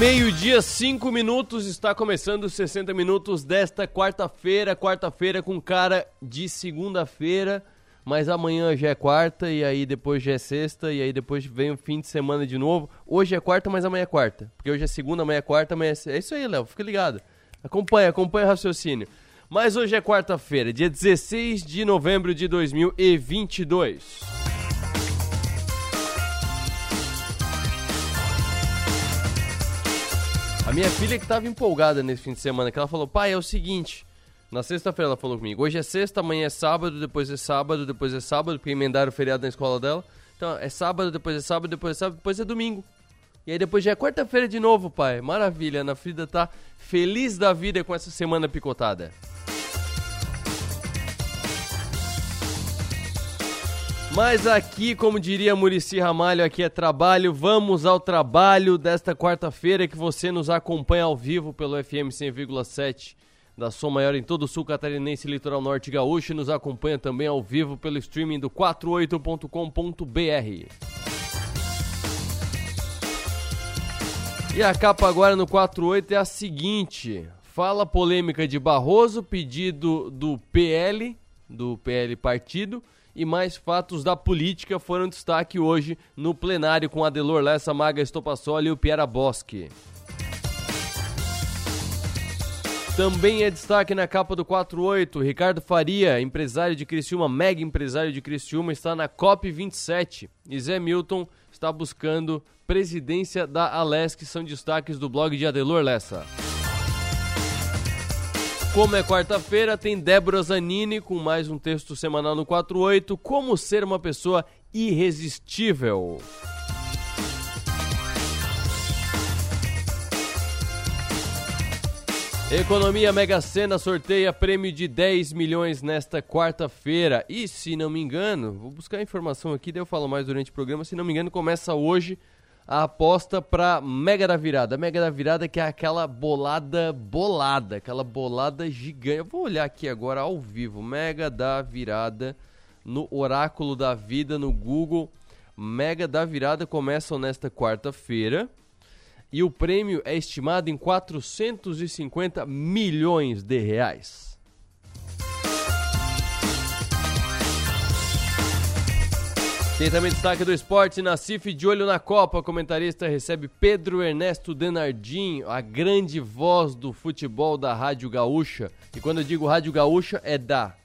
Meio-dia, cinco minutos, está começando os 60 minutos desta quarta-feira. Quarta-feira com cara de segunda-feira, mas amanhã já é quarta, e aí depois já é sexta, e aí depois vem o fim de semana de novo. Hoje é quarta, mas amanhã é quarta. Porque hoje é segunda, amanhã é quarta, amanhã é. É isso aí, Léo, fica ligado. Acompanha, acompanha o raciocínio. Mas hoje é quarta-feira, dia 16 de novembro de 2022. A minha filha que estava empolgada nesse fim de semana, que ela falou, pai, é o seguinte. Na sexta-feira ela falou comigo, hoje é sexta, amanhã é sábado, depois é sábado, depois é sábado, porque emendaram o feriado na escola dela. Então, é sábado, depois é sábado, depois é sábado, depois é domingo. E aí depois já é quarta-feira de novo, pai. Maravilha, a Ana Frida tá feliz da vida com essa semana picotada. Mas aqui, como diria Murici Ramalho, aqui é trabalho. Vamos ao trabalho desta quarta-feira que você nos acompanha ao vivo pelo FM 100,7 da Som Maior em todo o sul catarinense litoral norte gaúcho. E nos acompanha também ao vivo pelo streaming do 48.com.br. E a capa agora no 48 é a seguinte: fala polêmica de Barroso, pedido do PL, do PL Partido e mais fatos da política foram destaque hoje no plenário com Adelor Lessa, Maga Estopassoli e o Piera Bosque. Também é destaque na capa do 48, Ricardo Faria, empresário de Criciúma, mega empresário de Criciúma, está na COP27 e Zé Milton está buscando presidência da Alesc, são destaques do blog de Adelor Lessa. Como é quarta-feira, tem Débora Zanini com mais um texto semanal no 48, Como ser uma pessoa irresistível. Economia Mega Sena sorteia prêmio de 10 milhões nesta quarta-feira. E se não me engano, vou buscar a informação aqui, daí eu falo mais durante o programa. Se não me engano, começa hoje a aposta para Mega da Virada. Mega da Virada que é aquela bolada bolada, aquela bolada gigante. Eu vou olhar aqui agora ao vivo, Mega da Virada no Oráculo da Vida no Google. Mega da Virada começa nesta quarta-feira e o prêmio é estimado em 450 milhões de reais. Tem também destaque do esporte, Nacife de olho na Copa. O comentarista recebe Pedro Ernesto Denardim, a grande voz do futebol da Rádio Gaúcha. E quando eu digo Rádio Gaúcha, é da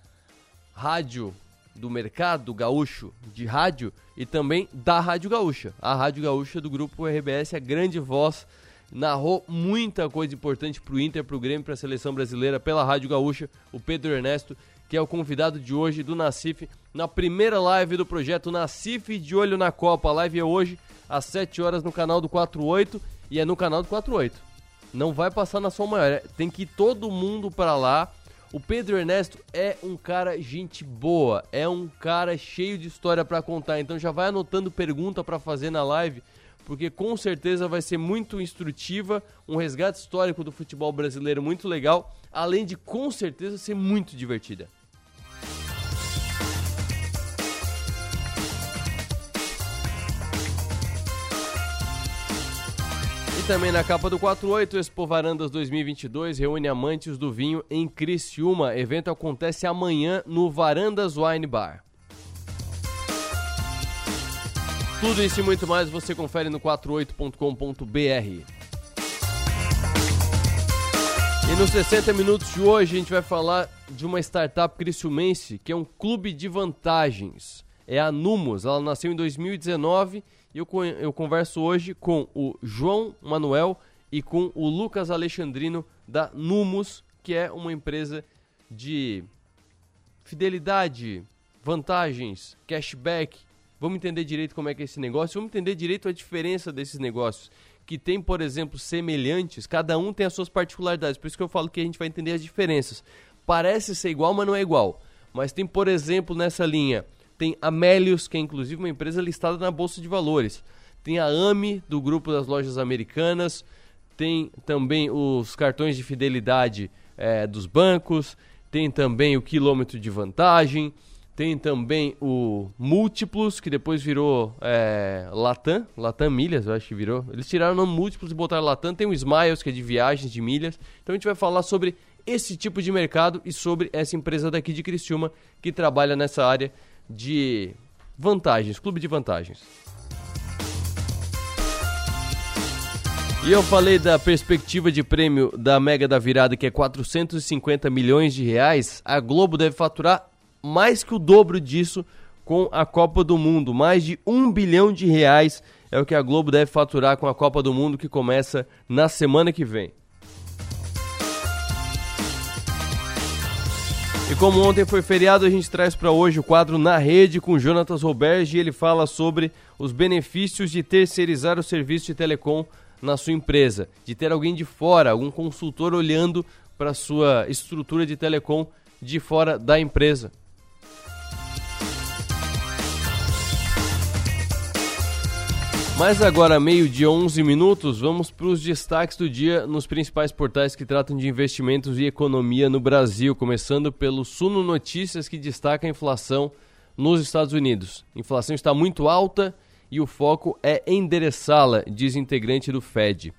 rádio do mercado gaúcho de rádio e também da Rádio Gaúcha. A Rádio Gaúcha do grupo RBS, a grande voz, narrou muita coisa importante para o Inter, para o Grêmio, para a seleção brasileira pela Rádio Gaúcha. O Pedro Ernesto que é o convidado de hoje do Nacif, na primeira live do projeto Nacif de Olho na Copa. A live é hoje, às 7 horas, no canal do 48 e é no canal do 48. Não vai passar na Som Maior, é, tem que ir todo mundo para lá. O Pedro Ernesto é um cara gente boa, é um cara cheio de história para contar, então já vai anotando pergunta para fazer na live, porque com certeza vai ser muito instrutiva, um resgate histórico do futebol brasileiro muito legal, além de com certeza ser muito divertida. também na capa do 48, Expo Varandas 2022 reúne amantes do vinho em Criciúma. Evento acontece amanhã no Varandas Wine Bar. Tudo isso e muito mais você confere no 48.com.br. E nos 60 minutos de hoje a gente vai falar de uma startup criciumense que é um clube de vantagens. É a Numos, ela nasceu em 2019 e eu, eu converso hoje com o João Manuel e com o Lucas Alexandrino da Numos, que é uma empresa de fidelidade, vantagens, cashback. Vamos entender direito como é que é esse negócio, vamos entender direito a diferença desses negócios que tem, por exemplo, semelhantes, cada um tem as suas particularidades, por isso que eu falo que a gente vai entender as diferenças. Parece ser igual, mas não é igual. Mas tem, por exemplo, nessa linha, tem a Melius, que é inclusive uma empresa listada na Bolsa de Valores. Tem a AMI, do grupo das lojas americanas. Tem também os cartões de fidelidade é, dos bancos. Tem também o quilômetro de vantagem. Tem também o Múltiplos, que depois virou é, Latam, Latam Milhas, eu acho que virou. Eles tiraram o nome Múltiplos e botaram Latam. Tem o Smiles, que é de viagens, de milhas. Então a gente vai falar sobre esse tipo de mercado e sobre essa empresa daqui de Criciúma que trabalha nessa área de vantagens, clube de vantagens. E eu falei da perspectiva de prêmio da Mega da Virada, que é 450 milhões de reais. A Globo deve faturar mais que o dobro disso com a Copa do Mundo. Mais de um bilhão de reais é o que a Globo deve faturar com a Copa do Mundo, que começa na semana que vem. E como ontem foi feriado, a gente traz para hoje o quadro Na Rede com Jonatas Roberge e ele fala sobre os benefícios de terceirizar o serviço de telecom na sua empresa, de ter alguém de fora, algum consultor olhando para sua estrutura de telecom de fora da empresa. Mas agora, meio de 11 minutos, vamos para os destaques do dia nos principais portais que tratam de investimentos e economia no Brasil, começando pelo Suno Notícias, que destaca a inflação nos Estados Unidos. Inflação está muito alta e o foco é endereçá-la, diz integrante do Fed.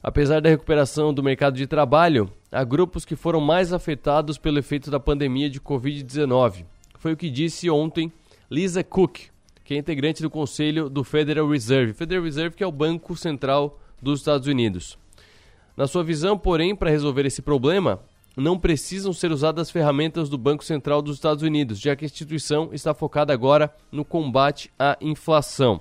Apesar da recuperação do mercado de trabalho, há grupos que foram mais afetados pelo efeito da pandemia de Covid-19. Foi o que disse ontem Lisa Cook, que é integrante do conselho do Federal Reserve. Federal Reserve que é o Banco Central dos Estados Unidos. Na sua visão, porém, para resolver esse problema, não precisam ser usadas as ferramentas do Banco Central dos Estados Unidos, já que a instituição está focada agora no combate à inflação.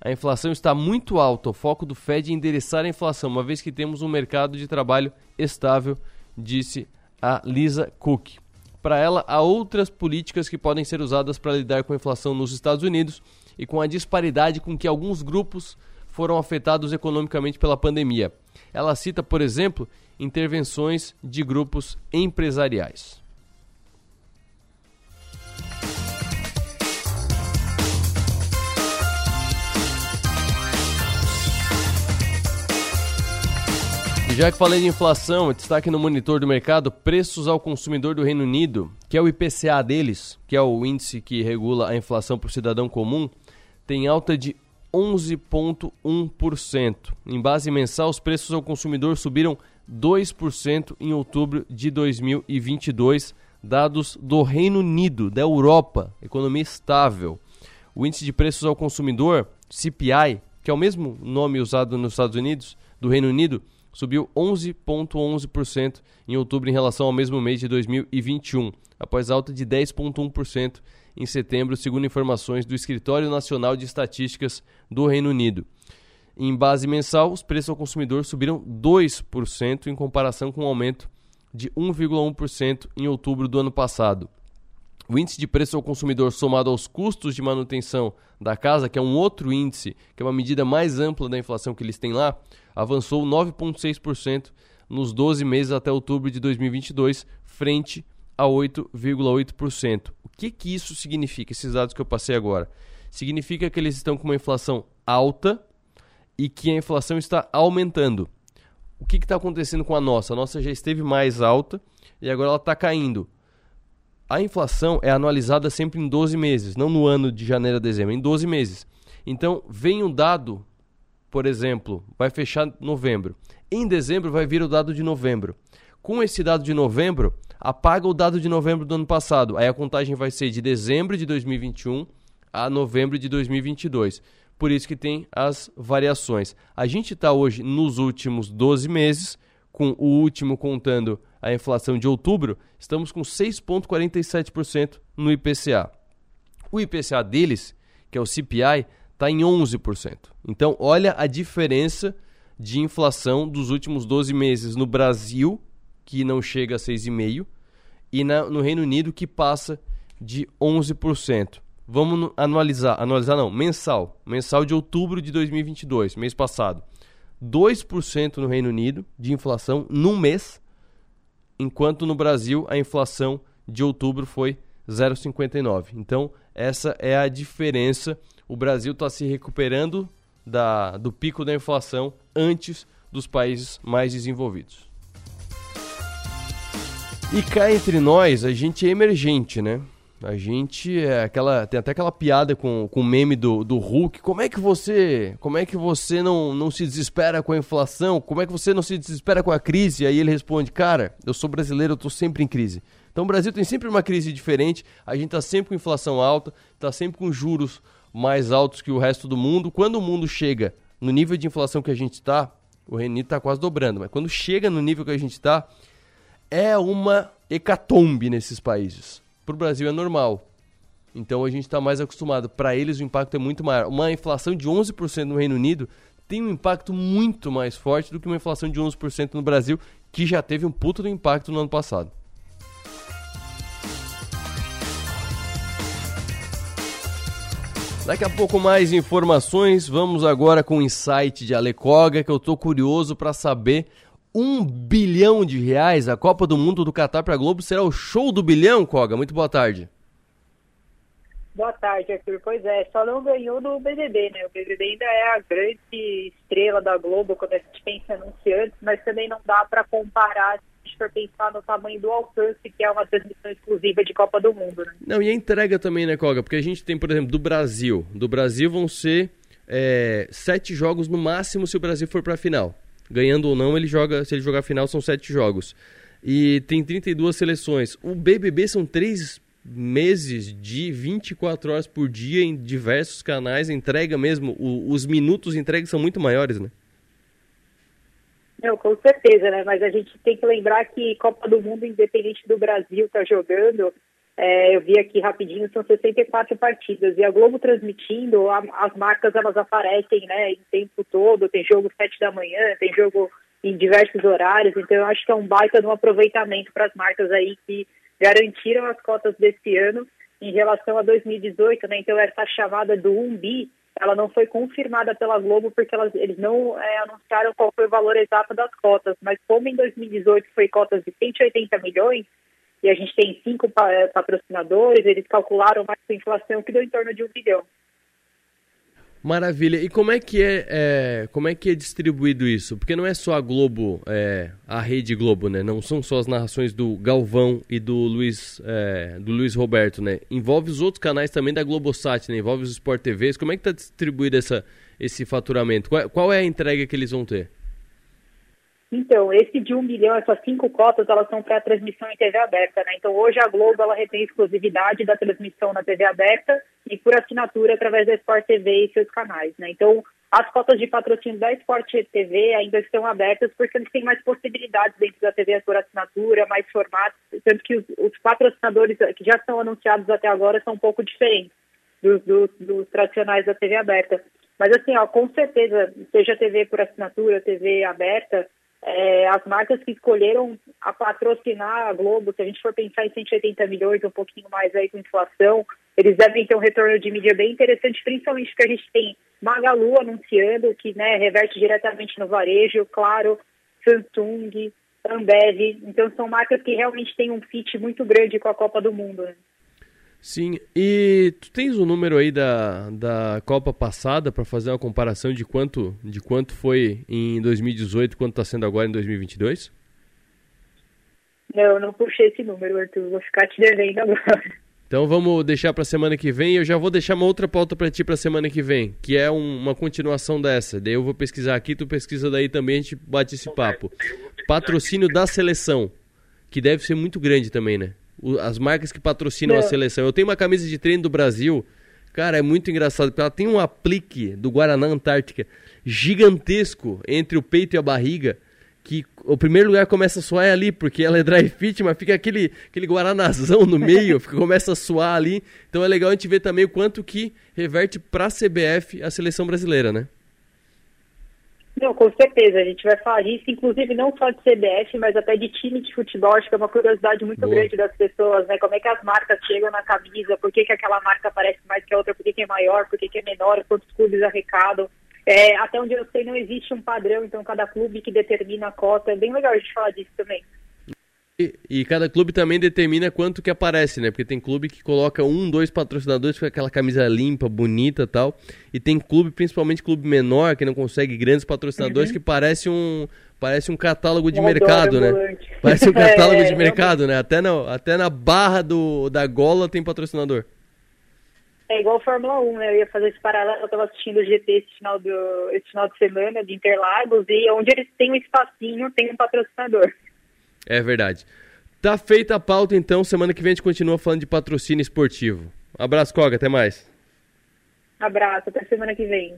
A inflação está muito alta, o foco do Fed é endereçar a inflação, uma vez que temos um mercado de trabalho estável, disse a Lisa Cook. Para ela, há outras políticas que podem ser usadas para lidar com a inflação nos Estados Unidos e com a disparidade com que alguns grupos foram afetados economicamente pela pandemia. Ela cita, por exemplo, intervenções de grupos empresariais. Já que falei de inflação, destaque no monitor do mercado, preços ao consumidor do Reino Unido, que é o IPCA deles, que é o índice que regula a inflação para o cidadão comum, tem alta de 11,1%. Em base mensal, os preços ao consumidor subiram 2% em outubro de 2022, dados do Reino Unido, da Europa, economia estável. O índice de preços ao consumidor, CPI, que é o mesmo nome usado nos Estados Unidos, do Reino Unido, subiu 11,11% em outubro em relação ao mesmo mês de 2021, após alta de 10,1% em setembro, segundo informações do Escritório Nacional de Estatísticas do Reino Unido. Em base mensal, os preços ao consumidor subiram 2% em comparação com o um aumento de 1,1% em outubro do ano passado. O índice de preço ao consumidor somado aos custos de manutenção da casa, que é um outro índice, que é uma medida mais ampla da inflação que eles têm lá, avançou 9,6% nos 12 meses até outubro de 2022, frente a 8,8%. O que, que isso significa, esses dados que eu passei agora? Significa que eles estão com uma inflação alta e que a inflação está aumentando. O que está acontecendo com a nossa? A nossa já esteve mais alta e agora ela está caindo. A inflação é analisada sempre em 12 meses, não no ano de janeiro a dezembro, em 12 meses. Então, vem um dado, por exemplo, vai fechar novembro. Em dezembro vai vir o dado de novembro. Com esse dado de novembro, apaga o dado de novembro do ano passado. Aí a contagem vai ser de dezembro de 2021 a novembro de 2022. Por isso que tem as variações. A gente está hoje nos últimos 12 meses, com o último contando a inflação de outubro, estamos com 6,47% no IPCA. O IPCA deles, que é o CPI, está em 11%. Então, olha a diferença de inflação dos últimos 12 meses no Brasil, que não chega a 6,5%, e na, no Reino Unido, que passa de 11%. Vamos analisar, analisar não, mensal, mensal de outubro de 2022, mês passado. 2% no Reino Unido de inflação num mês, enquanto no Brasil a inflação de outubro foi 0,59. Então, essa é a diferença. O Brasil está se recuperando da, do pico da inflação antes dos países mais desenvolvidos. E cá entre nós, a gente é emergente, né? A gente é aquela. Tem até aquela piada com, com o meme do, do Hulk. Como é que você. Como é que você não, não se desespera com a inflação? Como é que você não se desespera com a crise? Aí ele responde, cara, eu sou brasileiro, eu tô sempre em crise. Então o Brasil tem sempre uma crise diferente, a gente tá sempre com inflação alta, tá sempre com juros mais altos que o resto do mundo. Quando o mundo chega no nível de inflação que a gente está, o Renito está quase dobrando, mas quando chega no nível que a gente está, é uma hecatombe nesses países. Para o Brasil é normal. Então a gente está mais acostumado. Para eles o impacto é muito maior. Uma inflação de 11% no Reino Unido tem um impacto muito mais forte do que uma inflação de 11% no Brasil, que já teve um puto do impacto no ano passado. Daqui a pouco mais informações. Vamos agora com o insight de Alecoga, que eu tô curioso para saber. Um bilhão de reais, a Copa do Mundo do Catar para a Globo será o show do bilhão, Coga? Muito boa tarde. Boa tarde, Arthur. Pois é, só não ganhou no BBB, né? O BBB ainda é a grande estrela da Globo quando a gente pensa em anunciantes, mas também não dá para comparar for pensar no tamanho do alcance que é uma transmissão exclusiva de Copa do Mundo, né? Não, e a entrega também, né, Koga? Porque a gente tem, por exemplo, do Brasil. Do Brasil vão ser é, sete jogos no máximo se o Brasil for para a final. Ganhando ou não, ele joga. Se ele jogar a final, são sete jogos. E tem 32 seleções. O BBB são três meses de 24 horas por dia em diversos canais. Entrega mesmo, o, os minutos entregues são muito maiores, né? Não, com certeza, né? Mas a gente tem que lembrar que Copa do Mundo, independente do Brasil tá jogando, é, eu vi aqui rapidinho, são 64 partidas. E a Globo transmitindo, a, as marcas elas aparecem, né, em tempo todo, tem jogo 7 da manhã, tem jogo em diversos horários, então eu acho que é um baita de um aproveitamento para as marcas aí que garantiram as cotas desse ano em relação a 2018, né? Então essa chamada do 1 bi ela não foi confirmada pela Globo porque elas, eles não é, anunciaram qual foi o valor exato das cotas, mas como em 2018 foi cotas de 180 milhões, e a gente tem cinco patrocinadores, eles calcularam mais a inflação que deu em torno de um bilhão. Maravilha. E como é que é, é, como é que é distribuído isso? Porque não é só a Globo, é, a rede Globo, né? Não são só as narrações do Galvão e do Luiz, é, do Luiz Roberto, né? Envolve os outros canais também da Globosat, né? Envolve os Sport TVs. Como é que está distribuído essa, esse faturamento? Qual, qual é a entrega que eles vão ter? Então, esse de um milhão, essas cinco cotas, elas são para transmissão em TV aberta, né? Então, hoje a Globo, ela retém exclusividade da transmissão na TV aberta e por assinatura através da Sport TV e seus canais, né? Então, as cotas de patrocínio da Sport TV ainda estão abertas porque eles têm mais possibilidades dentro da TV por assinatura, mais formatos, tanto que os, os patrocinadores que já estão anunciados até agora são um pouco diferentes dos, dos, dos tradicionais da TV aberta. Mas assim, ó, com certeza, seja TV por assinatura, TV aberta, é, as marcas que escolheram a patrocinar a Globo, se a gente for pensar em 180 milhões, um pouquinho mais aí com inflação, eles devem ter um retorno de mídia bem interessante, principalmente porque a gente tem Magalu anunciando, que né, reverte diretamente no varejo, claro, Samsung, Ambev, então são marcas que realmente têm um fit muito grande com a Copa do Mundo. Né? Sim, e tu tens o um número aí da, da Copa passada para fazer uma comparação de quanto, de quanto foi em 2018 quanto está sendo agora em 2022? Não, eu não puxei esse número, Arthur. Vou ficar te devendo agora. Então vamos deixar para semana que vem. Eu já vou deixar uma outra pauta para ti para semana que vem, que é um, uma continuação dessa. Daí eu vou pesquisar aqui, tu pesquisa daí também, a gente bate esse papo. Patrocínio da seleção, que deve ser muito grande também, né? As marcas que patrocinam a seleção. Eu tenho uma camisa de treino do Brasil, cara, é muito engraçado, porque ela tem um aplique do Guaraná Antártica gigantesco entre o peito e a barriga, que o primeiro lugar começa a suar é ali, porque ela é dry fit, mas fica aquele, aquele guaranazão no meio, fica, começa a suar ali. Então é legal a gente ver também o quanto que reverte para a CBF a seleção brasileira, né? Não, com certeza. A gente vai falar disso, inclusive não só de CBF, mas até de time de futebol. Acho que é uma curiosidade muito Boa. grande das pessoas, né? Como é que as marcas chegam na camisa, por que, que aquela marca parece mais que a outra, por que, que é maior, por que, que é menor, quantos clubes arrecadam. É, até onde eu sei, não existe um padrão, então cada clube que determina a cota. É bem legal a gente falar disso também. E, cada clube também determina quanto que aparece, né? Porque tem clube que coloca um, dois patrocinadores com aquela camisa limpa, bonita tal. E tem clube, principalmente clube menor, que não consegue grandes patrocinadores, uhum. que parece um, parece um catálogo de mercado, né? Parece um catálogo é, de mercado, né? Até na, até na barra do, da gola tem patrocinador. É igual Fórmula 1, né? Eu ia fazer esse paralelo, eu estava assistindo o GT esse final, do, esse final de semana de Interlagos e onde eles têm um espacinho, tem um patrocinador. É verdade. Tá feita a pauta, então. Semana que vem a gente continua falando de patrocínio esportivo. abraço, Koga. Até mais. Abraço. Até semana que vem.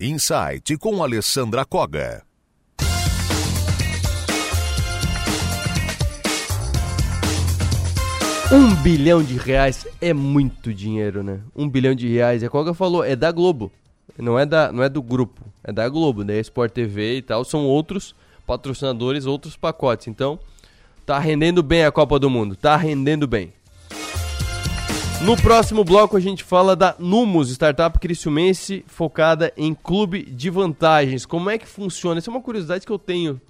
Insight com Alessandra Koga. Um bilhão de reais é muito dinheiro, né? Um bilhão de reais. A Koga falou, é da Globo. Não é, da, não é do grupo. É da Globo, da né? Sport TV e tal. São outros patrocinadores, outros pacotes. Então, tá rendendo bem a Copa do Mundo, tá rendendo bem. No próximo bloco a gente fala da Numos, startup criciumense focada em clube de vantagens. Como é que funciona? Essa é uma curiosidade que eu tenho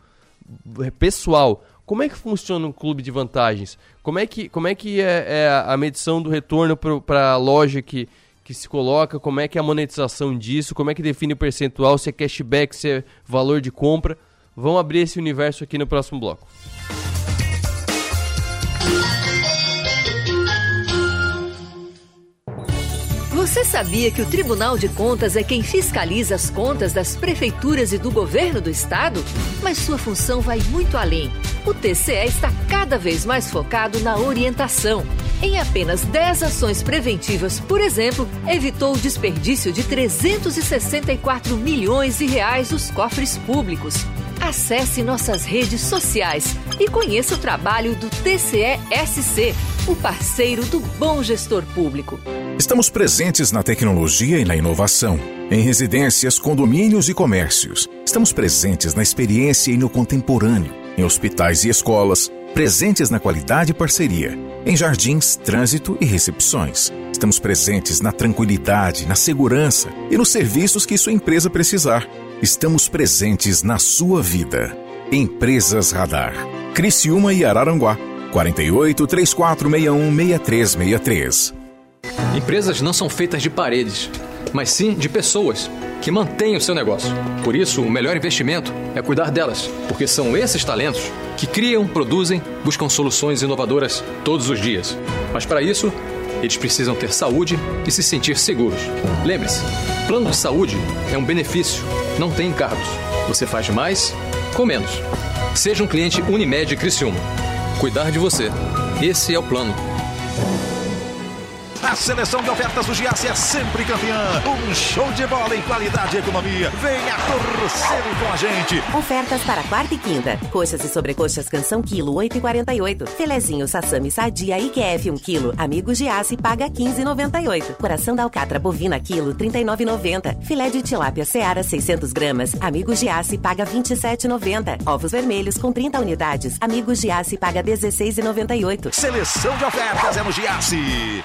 é, pessoal. Como é que funciona um clube de vantagens? Como é que, como é, que é, é a medição do retorno para a loja que, que se coloca? Como é que é a monetização disso? Como é que define o percentual? Se é cashback, se é valor de compra? Vamos abrir esse universo aqui no próximo bloco. Você sabia que o Tribunal de Contas é quem fiscaliza as contas das prefeituras e do governo do estado? Mas sua função vai muito além. O TCE está cada vez mais focado na orientação. Em apenas 10 ações preventivas, por exemplo, evitou o desperdício de 364 milhões de reais dos cofres públicos Acesse nossas redes sociais e conheça o trabalho do TCE-SC, o parceiro do bom gestor público. Estamos presentes na tecnologia e na inovação, em residências, condomínios e comércios. Estamos presentes na experiência e no contemporâneo, em hospitais e escolas, presentes na qualidade e parceria, em jardins, trânsito e recepções. Estamos presentes na tranquilidade, na segurança e nos serviços que sua empresa precisar. Estamos presentes na sua vida. Empresas Radar. Criciúma e Araranguá. 48 3461 6363. Empresas não são feitas de paredes, mas sim de pessoas que mantêm o seu negócio. Por isso, o melhor investimento é cuidar delas, porque são esses talentos que criam, produzem, buscam soluções inovadoras todos os dias. Mas para isso, eles precisam ter saúde e se sentir seguros. Lembre-se, plano de saúde é um benefício, não tem encargos. Você faz mais com menos. Seja um cliente Unimed Criciúma. Cuidar de você. Esse é o plano. A seleção de ofertas do Giasse é sempre campeã. Um show de bola em qualidade e economia. Venha torcer com a gente. Ofertas para quarta e quinta. Coxas e sobrecoxas canção quilo 8,48. Filezinho sassami sadia IQF 1 quilo. Amigo Giasse paga 15,98. Coração da alcatra bovina quilo 39,90. Filé de tilápia seara 600 gramas. Amigo Giasse paga 27,90. Ovos vermelhos com 30 unidades. Amigo Giasse paga 16,98. Seleção de ofertas é no Giasse.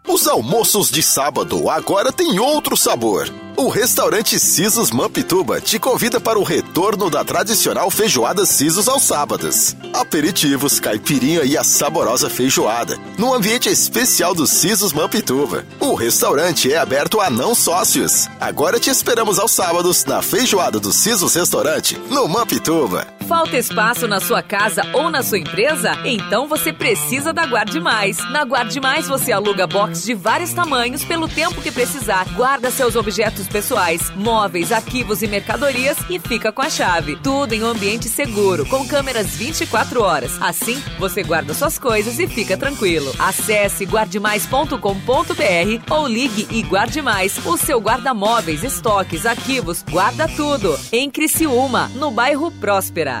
Os almoços de sábado agora têm outro sabor. O restaurante Sisos Mampituba te convida para o retorno da tradicional feijoada Sisos aos sábados. Aperitivos, caipirinha e a saborosa feijoada, no ambiente especial do Sisos Mampituba. O restaurante é aberto a não sócios. Agora te esperamos aos sábados na feijoada do Sisos Restaurante, no Mampituba. Falta espaço na sua casa ou na sua empresa? Então você precisa da Guarde Mais. Na Guarde Mais você aluga box de vários tamanhos pelo tempo que precisar. Guarda seus objetos pessoais, móveis, arquivos e mercadorias e fica com a chave. Tudo em um ambiente seguro, com câmeras 24 horas. Assim, você guarda suas coisas e fica tranquilo. Acesse guardemais.com.br ou ligue e guarde mais. O seu guarda-móveis, estoques, arquivos, guarda tudo. Em Criciúma, no bairro Próspera.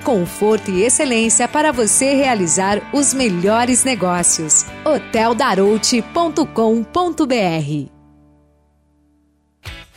conforto e excelência para você realizar os melhores negócios. hoteldarouti.com.br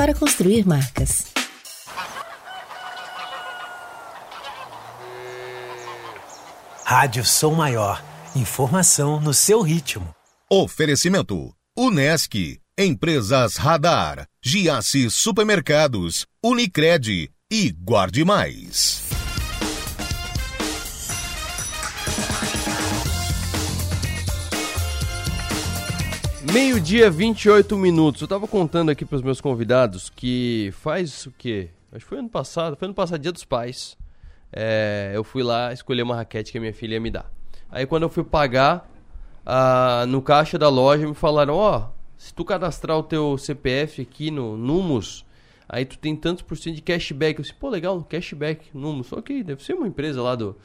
para construir marcas. Rádio Som Maior. Informação no seu ritmo. Oferecimento: Unesc, Empresas Radar, Giasse Supermercados, Unicred e Guarde Mais. Meio-dia, 28 minutos. Eu tava contando aqui pros meus convidados que faz o quê? Acho que foi ano passado, foi ano passado, dia dos pais. É, eu fui lá escolher uma raquete que a minha filha ia me dar. Aí quando eu fui pagar, no caixa da loja me falaram, ó, oh, se tu cadastrar o teu CPF aqui no Numos, aí tu tem tantos por cento de cashback. Eu disse, pô, legal, cashback. Só que deve ser uma empresa lá do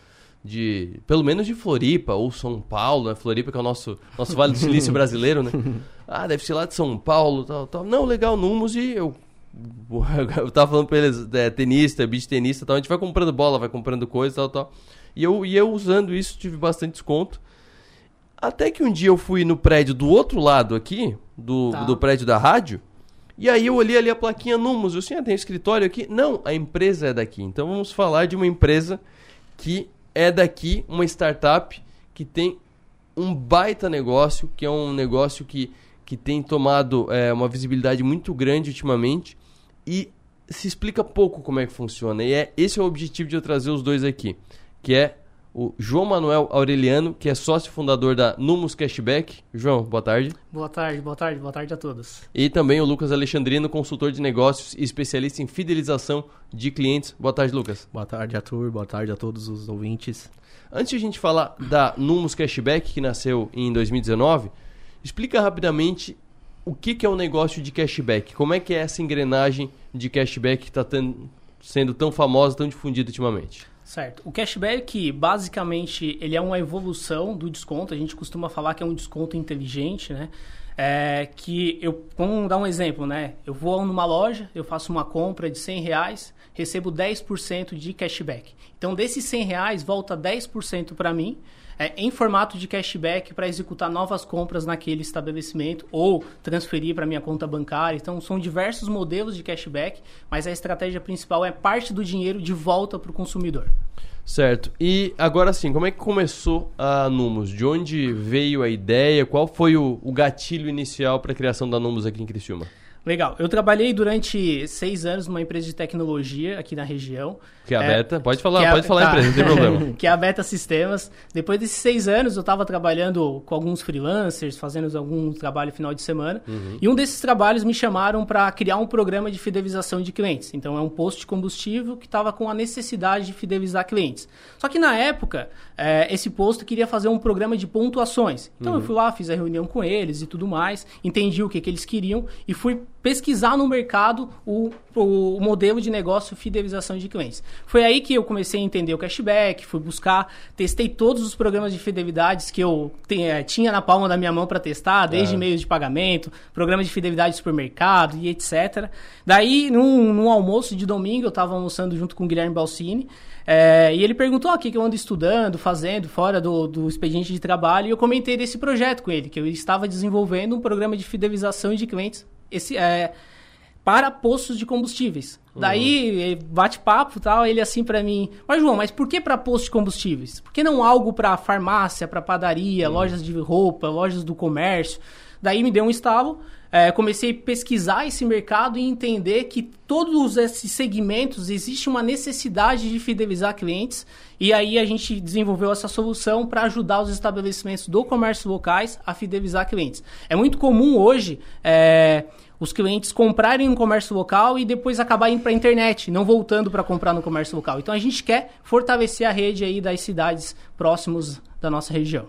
de pelo menos de Floripa ou São Paulo, né? Floripa que é o nosso nosso Vale do Silício brasileiro, né? Ah, deve ser lá de São Paulo, tal, tal. Não, legal, Numos e eu eu tava falando pra eles, é, tenista, beach tenista, tal, a gente vai comprando bola, vai comprando coisa, tal, tal. E eu e eu usando isso tive bastante desconto. Até que um dia eu fui no prédio do outro lado aqui, do, tá. do prédio da rádio, e aí eu olhei ali a plaquinha Numos, eu assim, ah, tem escritório aqui? Não, a empresa é daqui. Então vamos falar de uma empresa que é daqui uma startup que tem um baita negócio, que é um negócio que, que tem tomado é, uma visibilidade muito grande ultimamente e se explica pouco como é que funciona. E é esse é o objetivo de eu trazer os dois aqui, que é o João Manuel Aureliano, que é sócio fundador da Numus Cashback. João, boa tarde. Boa tarde, boa tarde, boa tarde a todos. E também o Lucas Alexandrino, consultor de negócios e especialista em fidelização de clientes. Boa tarde, Lucas. Boa tarde, Arthur. Boa tarde a todos os ouvintes. Antes de a gente falar da Numus Cashback, que nasceu em 2019, explica rapidamente o que, que é o um negócio de cashback. Como é que é essa engrenagem de cashback que está sendo tão famosa, tão difundida ultimamente? Certo. O cashback, basicamente, ele é uma evolução do desconto. A gente costuma falar que é um desconto inteligente, né? É, que eu, vamos dar um exemplo, né? Eu vou numa loja, eu faço uma compra de 100 reais, recebo 10% de cashback. Então, desses 100 reais, volta 10% para mim é, em formato de cashback para executar novas compras naquele estabelecimento ou transferir para minha conta bancária. Então, são diversos modelos de cashback, mas a estratégia principal é parte do dinheiro de volta para o consumidor. Certo. E agora sim, como é que começou a Numos? De onde veio a ideia? Qual foi o, o gatilho inicial para a criação da Numos aqui em Criciúma? Legal. Eu trabalhei durante seis anos numa empresa de tecnologia aqui na região. Que é a Beta. Pode falar, é, pode falar tá. empresa, não tem problema. que é a Beta Sistemas. Depois desses seis anos, eu estava trabalhando com alguns freelancers, fazendo algum trabalho final de semana. Uhum. E um desses trabalhos me chamaram para criar um programa de fidelização de clientes. Então, é um posto de combustível que estava com a necessidade de fidelizar clientes. Só que na época, é, esse posto queria fazer um programa de pontuações. Então, uhum. eu fui lá, fiz a reunião com eles e tudo mais, entendi o que, que eles queriam e fui pesquisar no mercado o, o, modelo de negócio fidelização de clientes. Foi aí que eu comecei a entender o cashback, fui buscar, testei todos os programas de fidelidades que eu é, tinha na palma da minha mão para testar, desde é. meios de pagamento, programa de fidelidade de supermercado e etc. Daí, num, num almoço de domingo, eu estava almoçando junto com o Guilherme Balsini, é, e ele perguntou o que, que eu ando estudando, fazendo, fora do, do expediente de trabalho, e eu comentei desse projeto com ele, que eu estava desenvolvendo um programa de fidelização de clientes esse, é, para postos de combustíveis. Uhum. Daí, bate-papo tal, ele assim para mim, mas João, mas por que para postos de combustíveis? Por que não algo para farmácia, para padaria, uhum. lojas de roupa, lojas do comércio? Daí me deu um estalo, é, comecei a pesquisar esse mercado e entender que todos esses segmentos existe uma necessidade de fidelizar clientes e aí a gente desenvolveu essa solução para ajudar os estabelecimentos do comércio locais a fidelizar clientes. É muito comum hoje é, os clientes comprarem no comércio local e depois acabarem para a internet, não voltando para comprar no comércio local. Então a gente quer fortalecer a rede aí das cidades próximas da nossa região.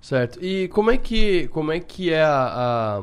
Certo. E como é que, como é, que é a,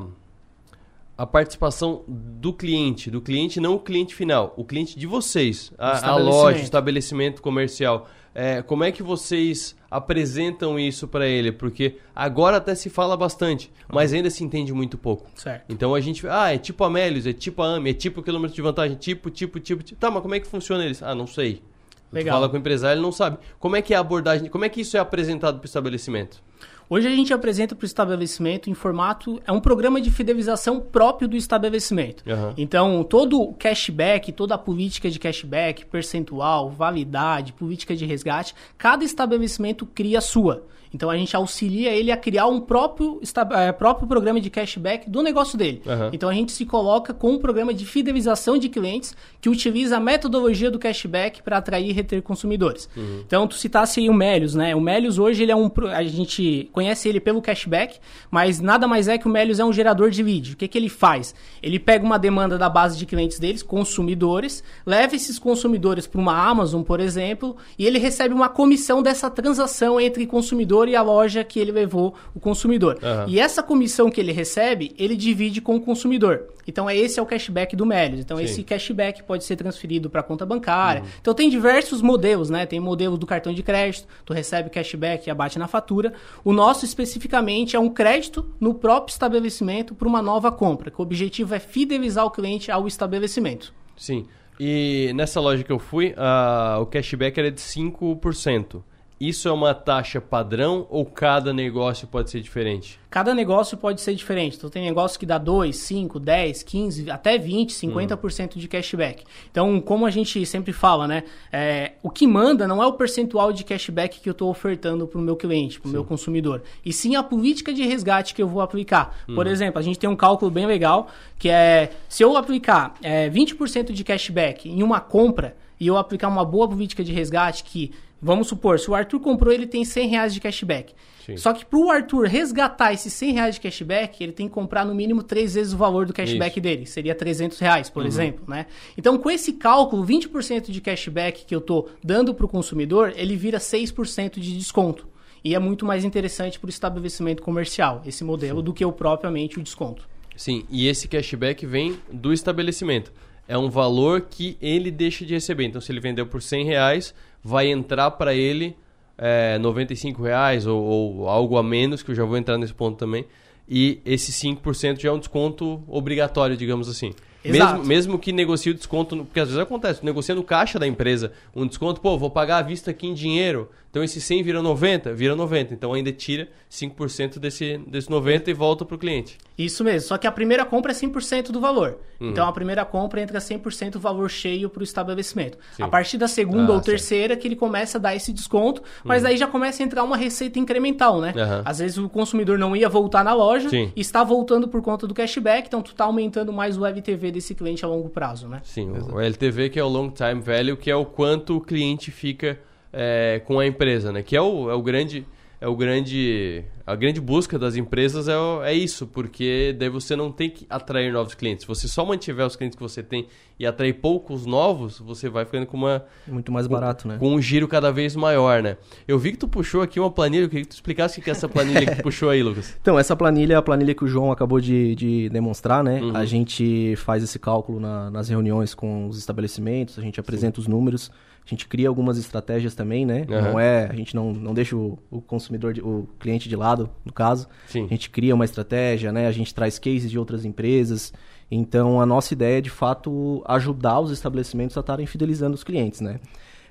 a, a participação do cliente? Do cliente, não o cliente final, o cliente de vocês, a, a loja, o estabelecimento comercial. É, como é que vocês apresentam isso para ele? Porque agora até se fala bastante, mas ainda se entende muito pouco. Certo. Então a gente, ah, é tipo a Melios, é tipo a AME, é tipo quilômetro de vantagem, tipo, tipo, tipo, tipo. Tá, mas como é que funciona eles? Ah, não sei. Legal. Tu fala com o empresário, ele não sabe. Como é que é a abordagem, como é que isso é apresentado para o estabelecimento? Hoje a gente apresenta para o estabelecimento em formato. É um programa de fidelização próprio do estabelecimento. Uhum. Então, todo o cashback, toda a política de cashback, percentual, validade, política de resgate, cada estabelecimento cria a sua. Então a gente auxilia ele a criar um próprio, é, próprio programa de cashback do negócio dele. Uhum. Então a gente se coloca com um programa de fidelização de clientes que utiliza a metodologia do cashback para atrair e reter consumidores. Uhum. Então tu citasse aí o Melios, né? O Melios hoje ele é um a gente conhece ele pelo cashback, mas nada mais é que o Melios é um gerador de lead. O que que ele faz? Ele pega uma demanda da base de clientes deles, consumidores, leva esses consumidores para uma Amazon, por exemplo, e ele recebe uma comissão dessa transação entre consumidores e a loja que ele levou o consumidor. Uhum. E essa comissão que ele recebe, ele divide com o consumidor. Então, é esse é o cashback do Melios. Então, Sim. esse cashback pode ser transferido para a conta bancária. Uhum. Então, tem diversos modelos, né? Tem modelo do cartão de crédito, tu recebe cashback e abate na fatura. O nosso, especificamente, é um crédito no próprio estabelecimento para uma nova compra, que o objetivo é fidelizar o cliente ao estabelecimento. Sim. E nessa loja que eu fui, uh, o cashback era de 5%. Isso é uma taxa padrão ou cada negócio pode ser diferente? Cada negócio pode ser diferente. Então, tem negócio que dá 2, 5, 10, 15, até 20, 50% hum. de cashback. Então, como a gente sempre fala, né? É, o que manda não é o percentual de cashback que eu estou ofertando para o meu cliente, para o meu consumidor. E sim a política de resgate que eu vou aplicar. Hum. Por exemplo, a gente tem um cálculo bem legal, que é... Se eu aplicar é, 20% de cashback em uma compra e eu aplicar uma boa política de resgate que Vamos supor, se o Arthur comprou, ele tem 100 reais de cashback. Sim. Só que para o Arthur resgatar esses 100 reais de cashback, ele tem que comprar no mínimo três vezes o valor do cashback Isso. dele. Seria 300 reais, por uhum. exemplo. Né? Então, com esse cálculo, 20% de cashback que eu estou dando para o consumidor, ele vira 6% de desconto. E é muito mais interessante para o estabelecimento comercial, esse modelo, Sim. do que o propriamente o desconto. Sim, e esse cashback vem do estabelecimento. É um valor que ele deixa de receber. Então, se ele vendeu por 100 reais, vai entrar para ele é, 95 reais ou, ou, algo a menos, que eu já vou entrar nesse ponto também. E esse 5% já é um desconto obrigatório, digamos assim. Exato. Mesmo, mesmo que negocie o desconto, porque às vezes acontece, negocia no caixa da empresa um desconto, pô, vou pagar à vista aqui em dinheiro, então esse 100 vira 90, vira 90, então ainda tira 5% desse, desse 90 e volta pro cliente. Isso mesmo, só que a primeira compra é 100% do valor. Uhum. Então a primeira compra entra 100% o valor cheio para o estabelecimento. Sim. A partir da segunda Ah, ou terceira que ele começa a dar esse desconto, mas Uhum. aí já começa a entrar uma receita incremental, né? Aham. Às vezes o consumidor não ia voltar na loja Sim. e está voltando por conta do cashback, então tu tá aumentando mais o LTV desse cliente a longo prazo, né? Sim, o LTV que é o Long Time Value, que é o quanto o cliente fica é, com a empresa, né? Que é o, é o grande... É o grande... A grande busca das empresas é, é isso, porque daí você não tem que atrair novos clientes. Se você só mantiver os clientes que você tem e atrair poucos novos, você vai ficando com uma... Muito mais barato, né? Com um giro cada vez maior, né? Eu vi que tu puxou aqui uma planilha, eu queria que tu explicasse o que é essa planilha que tu puxou aí, Lucas. Então, essa planilha é a planilha que o João acabou de, de demonstrar, né? Uhum. A gente faz esse cálculo na- nas reuniões com os estabelecimentos, a gente apresenta os números, a gente cria algumas estratégias também, né? Aham. Não é, a gente não, não deixa o, o consumidor, de- o cliente de lado, no caso. Sim. A gente cria uma estratégia, né? A gente traz cases de outras empresas. Então, a nossa ideia é, de fato, ajudar os estabelecimentos a estarem fidelizando os clientes, né?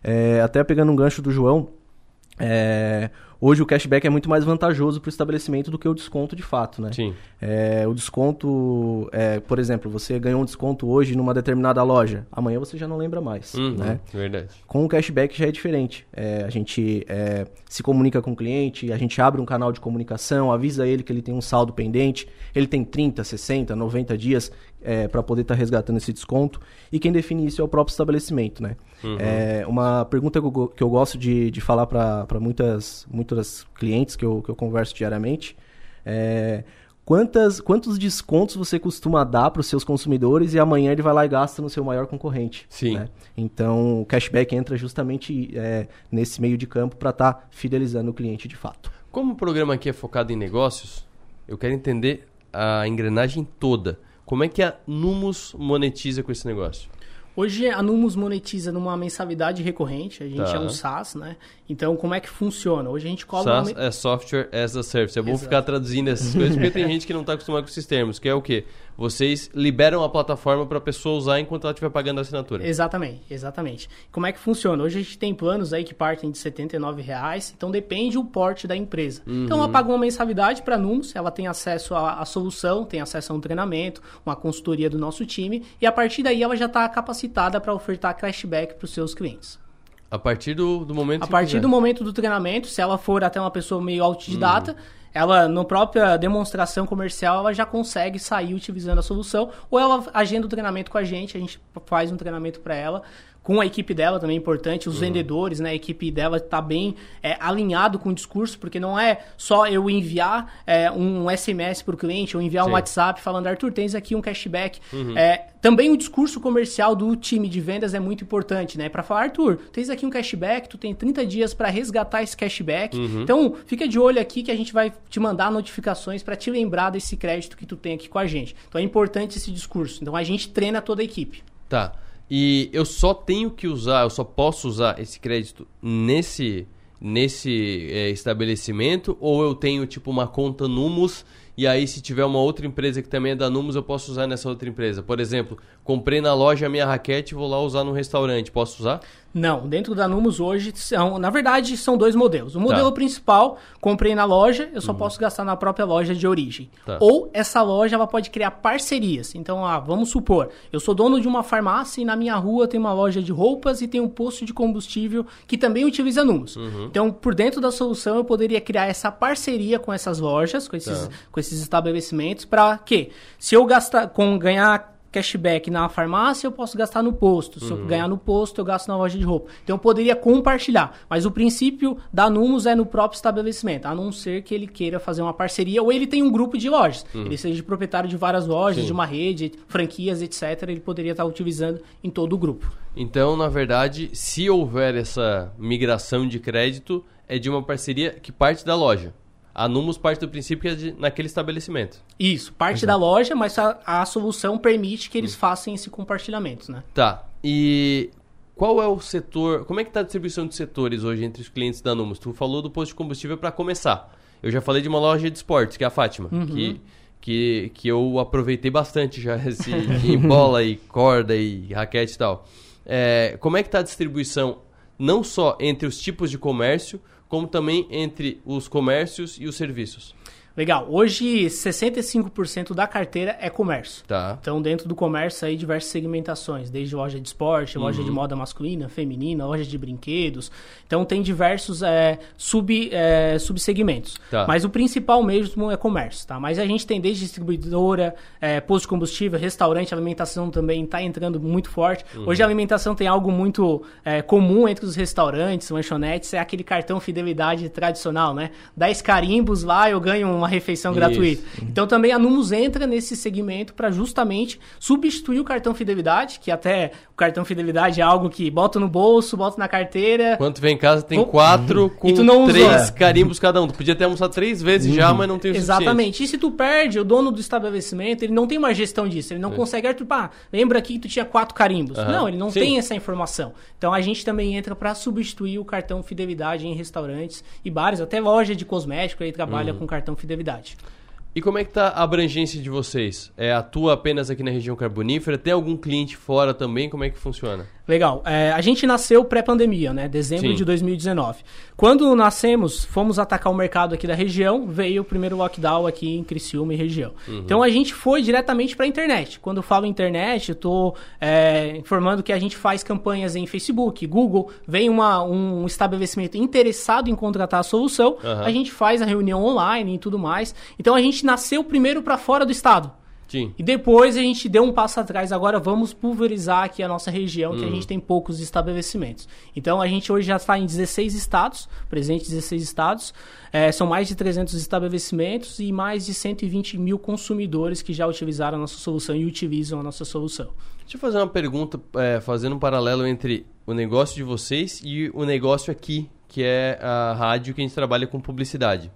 É, até pegando um gancho do João, é, hoje o cashback é muito mais vantajoso para o estabelecimento do que o desconto de fato, né? Sim. É, o desconto, é, por exemplo, você ganhou um desconto hoje numa determinada loja, amanhã você já não lembra mais, Uhum, né? Verdade. Com o cashback já é diferente. É, a gente é, se comunica com o cliente, a gente abre um canal de comunicação, avisa ele que ele tem um saldo pendente, ele tem 30, 60, 90 dias para poder estar resgatando esse desconto. E quem define isso é o próprio estabelecimento, né? Uhum. É, uma pergunta que eu, que eu gosto de, de falar para muitas, muitas clientes que eu, que eu converso diariamente é quantas, quantos descontos você costuma dar para os seus consumidores e amanhã ele vai lá e gasta no seu maior concorrente. Sim. né? Então, o cashback entra justamente é, nesse meio de campo para estar fidelizando o cliente de fato. Como o programa aqui é focado em negócios, eu quero entender a engrenagem toda. Como é que a Numos monetiza com esse negócio? Hoje a Numos monetiza numa mensalidade recorrente, a gente Tá. é um SaaS, né? Então como é que funciona? Hoje a gente cobra SaaS uma... é Software as a Service. É bom Exato. ficar traduzindo essas coisas, porque tem gente que não está acostumado com esses termos, que é o quê? Vocês liberam a plataforma para a pessoa usar enquanto ela estiver pagando a assinatura. Exatamente, exatamente. Como é que funciona? Hoje a gente tem planos aí que partem de 79 reais, então depende o porte da empresa. Uhum. Então ela paga uma mensalidade para a Numos, ela tem acesso à, à solução, tem acesso a um treinamento, uma consultoria do nosso time, e a partir daí ela já está capacitada para ofertar cashback para os seus clientes. A partir do, do momento A partir quiser. do momento do treinamento, se ela for até uma pessoa meio autodidata, Uhum. Ela, na própria demonstração comercial, ela já consegue sair utilizando a solução, ou ela agenda o treinamento com a gente, a gente faz um treinamento para ela, com a equipe dela também é importante, os vendedores, né, a equipe dela tá bem é, alinhado com o discurso, porque não é só eu enviar é, um SMS para o cliente, ou enviar Sim. um WhatsApp falando, Arthur, tens aqui um cashback. Uhum. É, também o discurso comercial do time de vendas é muito importante, né? Para falar, Arthur, tens aqui um cashback, tu tem 30 dias para resgatar esse cashback. Uhum. Então, fica de olho aqui que a gente vai te mandar notificações para te lembrar desse crédito que tu tem aqui com a gente. Então, é importante esse discurso. Então, a gente treina toda a equipe. Tá. E eu só tenho que usar, eu só posso usar esse crédito nesse nesse é, estabelecimento ou eu tenho tipo uma conta Numos e aí se tiver uma outra empresa que também é da Numos eu posso usar nessa outra empresa. Por exemplo, comprei na loja a minha raquete e vou lá usar no restaurante, posso usar? Não, dentro da Numos hoje são, na verdade, são dois modelos. O modelo Tá. principal, comprei na loja, eu só posso gastar na própria loja de origem. Tá. Ou essa loja ela pode criar parcerias. Então, ah, vamos supor, eu sou dono de uma farmácia e na minha rua tem uma loja de roupas e tem um posto de combustível que também utiliza Numos. Uhum. Então, por dentro da solução, eu poderia criar essa parceria com essas lojas, com esses, Tá. com esses estabelecimentos, para quê? Se eu gastar com ganhar cashback na farmácia, eu posso gastar no posto. Se eu Uhum. ganhar no posto, eu gasto na loja de roupa. Então eu poderia compartilhar. Mas o princípio da Numos é no próprio estabelecimento, a não ser que ele queira fazer uma parceria ou ele tem um grupo de lojas. Uhum. Ele seja proprietário de várias lojas, Sim. de uma rede, franquias, etc. Ele poderia estar utilizando em todo o grupo. Então, na verdade, se houver essa migração de crédito, é de uma parceria que parte da loja. A Numos parte do princípio que é de, naquele estabelecimento. Isso, parte da loja, mas a, a solução permite que eles façam esse compartilhamento, né? Tá. E qual é o setor. Como é que está a distribuição de setores hoje entre os clientes da Numos? Tu falou do posto de combustível para começar. Eu já falei de uma loja de esportes, que é a Fátima, Uhum. que, que, que eu aproveitei bastante já esse, em bola e corda e raquete e tal. É, como é que está a distribuição, não só entre os tipos de comércio, como também entre os comércios e os serviços? Legal. Hoje, 65% da carteira é comércio. Tá. Então, dentro do comércio, aí, diversas segmentações. Desde loja de esporte, loja de Uhum. moda masculina, feminina, loja de brinquedos. Então, tem diversos é, sub, é, subsegmentos. Tá. Mas o principal mesmo é comércio, tá? Mas a gente tem desde distribuidora, é, posto de combustível, restaurante, alimentação também está entrando muito forte. Uhum. Hoje, a alimentação tem algo muito é, comum entre os restaurantes, lanchonetes, é aquele cartão fidelidade tradicional, né? 10 carimbos lá, eu ganho uma refeição Isso. gratuita. Então também a Numos entra nesse segmento para justamente substituir o cartão fidelidade, que até o cartão fidelidade é algo que bota no bolso, bota na carteira. Quando tu vem em casa, tem quatro com não usou. três É. carimbos cada um. Tu podia ter almoçado três vezes já, mas não tem o. Exatamente. E se tu perde, o dono do estabelecimento, ele não tem uma gestão disso. Ele não É. consegue, pá, lembra aqui que tu tinha quatro carimbos. Aham. Não, ele não Sim. tem essa informação. Então a gente também entra para substituir o cartão fidelidade em restaurantes e bares, até loja de cosmético aí trabalha Uhum. com cartão fidelidade. E como é que tá a abrangência de vocês? É, atua apenas aqui na região carbonífera? Tem algum cliente fora também? Como é que funciona? Legal. É, a gente nasceu pré-pandemia, né? Dezembro Sim. de 2019. Quando nascemos, fomos atacar o mercado aqui da região, veio o primeiro lockdown aqui em Criciúma e região. Uhum. Então a gente foi diretamente para a internet. Quando eu falo internet, eu estou informando que a gente faz campanhas em Facebook, Google, vem uma, um estabelecimento interessado em contratar a solução, Aham. a gente faz a reunião online e tudo mais. Então a gente nasceu primeiro para fora do estado. Sim. E depois a gente deu um passo atrás. Agora vamos pulverizar aqui a nossa região, que a Hum. gente tem poucos estabelecimentos. Então a gente hoje já está em 16 estados, presente em 16 estados. É, são mais de 300 estabelecimentos e mais de 120 mil consumidores que já utilizaram a nossa solução e utilizam a nossa solução. Deixa eu fazer uma pergunta, é, fazendo um paralelo entre o negócio de vocês e o negócio aqui, que é a rádio que a gente trabalha com publicidade.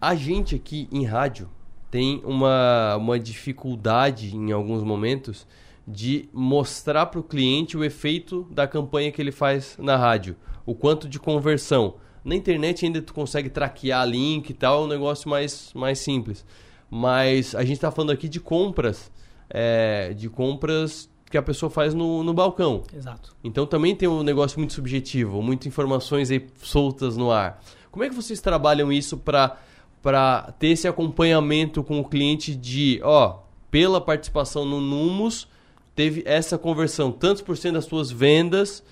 A gente aqui em rádio tem uma, uma dificuldade em alguns momentos de mostrar para o cliente o efeito da campanha que ele faz na rádio, o quanto de conversão. Na internet ainda tu consegue traquear link e tal, é um negócio mais, mais simples. Mas a gente está falando aqui de compras, é, de compras que a pessoa faz no, no balcão. Exato. Então também tem um negócio muito subjetivo, muitas informações aí soltas no ar. Como é que vocês trabalham isso para para ter esse acompanhamento com o cliente de, ó, pela participação no Numos, teve essa conversão, tantos por cento das suas vendas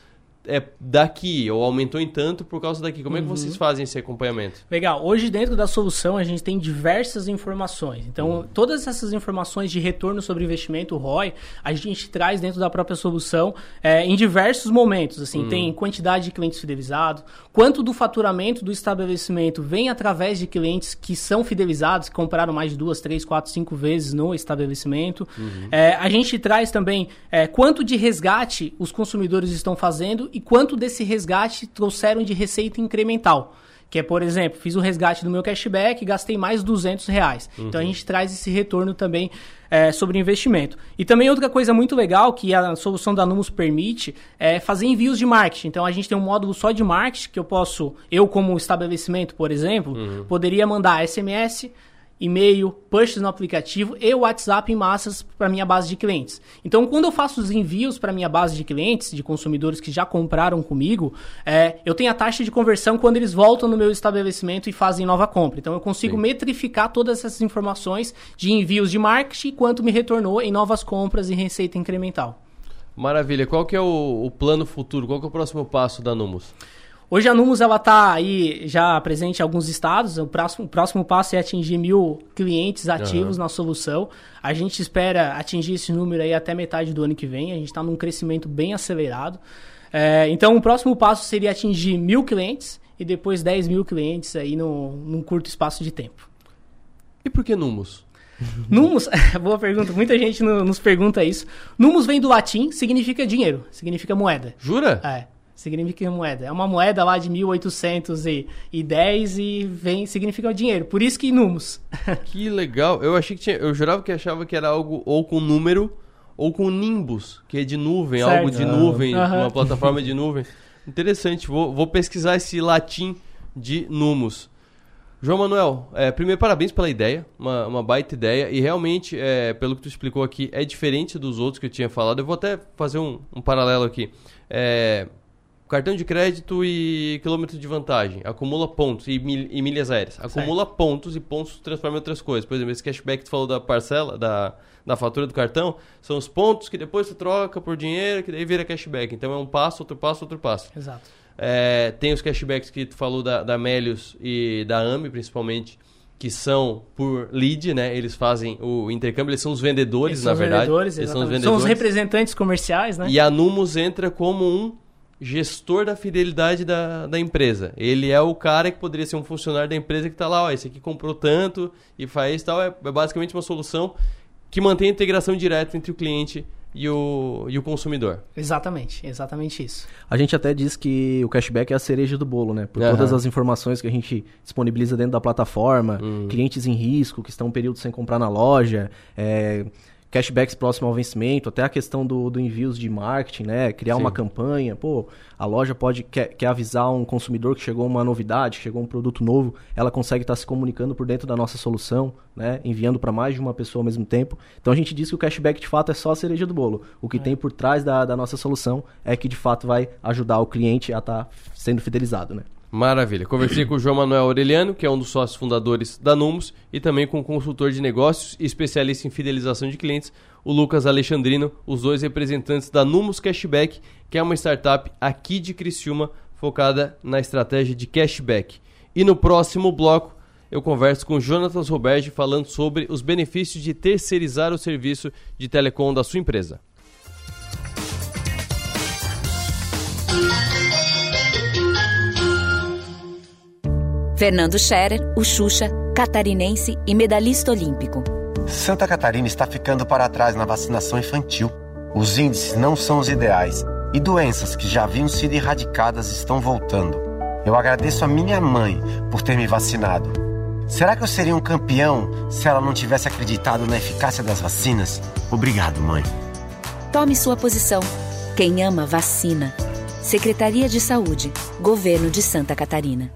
é daqui, ou aumentou em tanto por causa daqui. Como é que Uhum. vocês fazem esse acompanhamento? Legal. Hoje, dentro da solução, a gente tem diversas informações. Então, todas essas informações de retorno sobre investimento, ROI, a gente traz dentro da própria solução é, em diversos momentos. Assim, Hum. tem quantidade de clientes fidelizados, quanto do faturamento do estabelecimento vem através de clientes que são fidelizados, que compraram mais de duas, três, quatro, cinco vezes no estabelecimento. É, a gente traz também é, quanto de resgate os consumidores estão fazendo e quanto desse resgate trouxeram de receita incremental. Que é, por exemplo, fiz o resgate do meu cashback e gastei mais 200 reais. Uhum. Então a gente traz esse retorno também é, sobre investimento. E também outra coisa muito legal que a solução da Numos permite é fazer envios de marketing. Então a gente tem um módulo só de marketing que eu posso, eu como estabelecimento, por exemplo, Uhum. poderia mandar SMS, e-mail, push no aplicativo e WhatsApp em massas para minha base de clientes. Então, quando eu faço os envios para minha base de clientes, de consumidores que já compraram comigo, é, eu tenho a taxa de conversão quando eles voltam no meu estabelecimento e fazem nova compra. Então, eu consigo metrificar todas essas informações de envios de marketing e quanto me retornou em novas compras e receita incremental. Maravilha. Qual que é o, o plano futuro? Qual que é o próximo passo da Numos? Hoje a Numos ela está aí já presente em alguns estados. O próximo, o próximo passo é atingir mil clientes ativos Aham. na solução. A gente espera atingir esse número aí até metade do ano que vem. A gente está num crescimento bem acelerado. É, então o próximo passo seria atingir mil clientes e depois 10 mil clientes aí no, num curto espaço de tempo. E por que Numos? Numos, boa pergunta, muita gente no- nos pergunta isso. Numos vem do latim, significa dinheiro, significa moeda. Jura? É, significa moeda. É uma moeda lá de 1810 e vem, significa dinheiro. Por isso que Numos. Que legal. Eu achei que tinha. Eu jurava que achava que era algo ou com número ou com Nimbus, que é de nuvem, Certo. algo de Ah. nuvem, Aham. uma plataforma de nuvem. Interessante. Vou, vou pesquisar esse latim de Numos. João Manuel, é, primeiro parabéns pela ideia, uma, uma baita ideia, e realmente, é, pelo que tu explicou aqui, é diferente dos outros que eu tinha falado. Eu vou até fazer um, um paralelo aqui. É, cartão de crédito e quilômetro de vantagem, acumula pontos, e, mil, e milhas aéreas, acumula certo. pontos e pontos transforma em outras coisas. Por exemplo, esse cashback que tu falou da parcela, da, da fatura do cartão, são os pontos que depois tu troca por dinheiro, que daí vira cashback. Então é um passo, outro passo, outro passo. Exato. É, tem os cashbacks que tu falou da, da Melius e da AMI, principalmente, que são por lead, né? Eles fazem o intercâmbio, eles são os vendedores, eles na verdade. Vendedores, eles são os vendedores. São os representantes comerciais, né? E a Numos entra como um gestor da fidelidade da, da empresa. Ele é o cara que poderia ser um funcionário da empresa que está lá, ó, esse aqui comprou tanto e faz tal. É, é basicamente uma solução que mantém a integração direta entre o cliente e o, e o consumidor. Exatamente, exatamente isso. A gente até diz que o cashback é a cereja do bolo, né? Por uhum. todas as informações que a gente disponibiliza dentro da plataforma, uhum. clientes em risco que estão um período sem comprar na loja, é, cashbacks próximo ao vencimento, até a questão do, do envios de marketing, né? Criar Sim. uma campanha. Pô, a loja pode quer, quer avisar um consumidor que chegou uma novidade, que chegou um produto novo, ela consegue estar se comunicando por dentro da nossa solução, né? Enviando para mais de uma pessoa ao mesmo tempo. Então a gente diz que o cashback de fato é só a cereja do bolo. O que é. tem por trás da, da nossa solução é que de fato vai ajudar o cliente a estar tá sendo fidelizado, né? Maravilha. Conversei com o João Manuel Aureliano, que é um dos sócios fundadores da Numos, e também com o consultor de negócios e especialista em fidelização de clientes, o Lucas Alexandrino, os dois representantes da Numos Cashback, que é uma startup aqui de Criciúma focada na estratégia de cashback. E no próximo bloco, eu converso com Jonatas Roberge falando sobre os benefícios de terceirizar o serviço de telecom da sua empresa. Fernando Scherer, o Xuxa, catarinense e medalhista olímpico. Santa Catarina está ficando para trás na vacinação infantil. Os índices não são os ideais e doenças que já haviam sido erradicadas estão voltando. Eu agradeço a minha mãe por ter me vacinado. Será que eu seria um campeão se ela não tivesse acreditado na eficácia das vacinas? Obrigado, mãe. Tome sua posição. Quem ama, vacina. Secretaria de Saúde, Governo de Santa Catarina.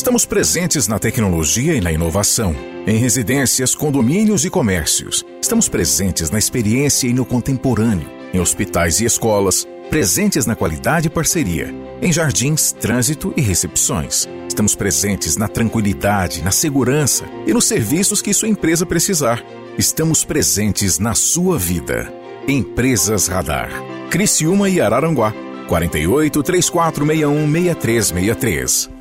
Estamos presentes na tecnologia e na inovação. Em residências, condomínios e comércios. Estamos presentes na experiência e no contemporâneo. Em hospitais e escolas. Presentes na qualidade e parceria. Em jardins, trânsito e recepções. Estamos presentes na tranquilidade, na segurança e nos serviços que sua empresa precisar. Estamos presentes na sua vida. Empresas Radar. Criciúma e Araranguá. 48 3461 6363.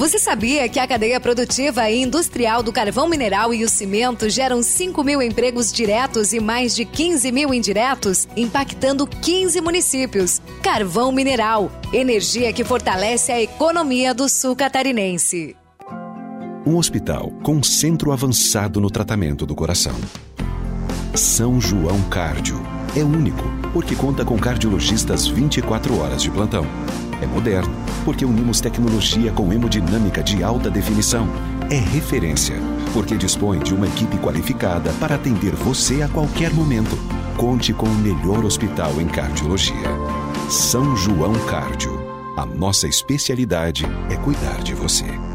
Você sabia que a cadeia produtiva e industrial do carvão mineral e o cimento geram 5 mil empregos diretos e mais de 15 mil indiretos, impactando 15 municípios? Carvão mineral, energia que fortalece a economia do sul catarinense. Um hospital com centro avançado no tratamento do coração. São João Cárdio. É único, porque conta com cardiologistas 24 horas de plantão é moderno, porque unimos tecnologia com hemodinâmica de alta definição. É referência, porque dispõe de uma equipe qualificada para atender você a qualquer momento. Conte com o melhor hospital em cardiologia. São João Cárdio. A nossa especialidade é cuidar de você.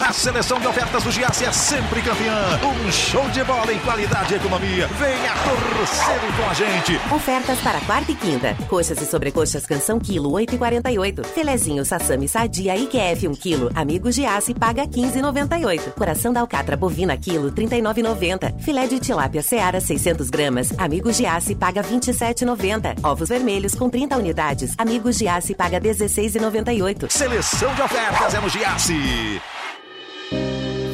A seleção de ofertas do Giasse é sempre campeã. Um show de bola em qualidade e economia. Venha torcer com a gente. Ofertas para quarta e quinta. Coxas e sobrecoxas canção quilo 8,48. Filezinho sassami sadia IQF 1 quilo. Amigo Giasse paga 15,98. Coração da alcatra bovina quilo 39,90. Filé de tilápia seara 600 gramas. Amigo Giasse paga 27,90. Ovos vermelhos com 30 unidades. Amigo Giasse paga 16,98. Seleção de ofertas é no Giasse.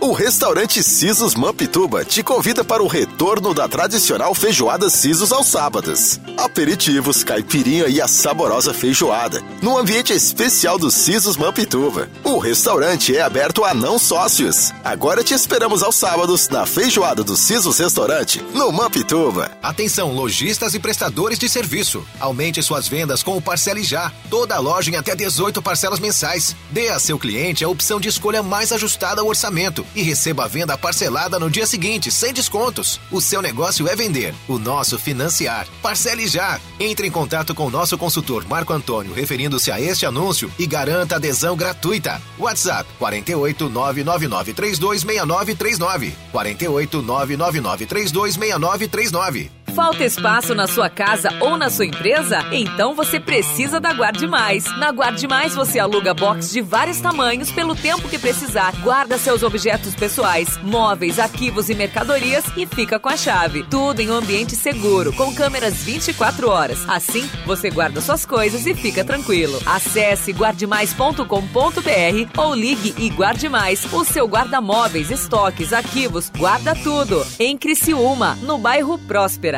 O restaurante Sisos Mampituba te convida para o retorno da tradicional feijoada Sisos aos sábados. Aperitivos, caipirinha e a saborosa feijoada, num ambiente especial do Sisos Mampituba. O restaurante é aberto a não sócios. Agora te esperamos aos sábados na feijoada do Sisos Restaurante, no Mampituba. Atenção, lojistas e prestadores de serviço. Aumente suas vendas com o Parcele Já. Toda a loja em até 18 parcelas mensais. Dê a seu cliente a opção de escolha mais ajustada ao orçamento e receba a venda parcelada no dia seguinte, sem descontos. O seu negócio é vender, o nosso financiar. Parcele já. Entre em contato com o nosso consultor Marco Antônio referindo-se a este anúncio e garanta adesão gratuita. WhatsApp 48 999 326939. 48 999 326939. Falta espaço na sua casa ou na sua empresa? Então você precisa da Guarde Mais. Na Guarde Mais você aluga box de vários tamanhos pelo tempo que precisar. Guarda seus objetos pessoais, móveis, arquivos e mercadorias e fica com a chave. Tudo em um ambiente seguro, com câmeras 24 horas. Assim, você guarda suas coisas e fica tranquilo. Acesse guardemais.com.br ou ligue e guarde mais. O seu guarda-móveis, estoques, arquivos, guarda tudo. Em Criciúma, no bairro Próspera.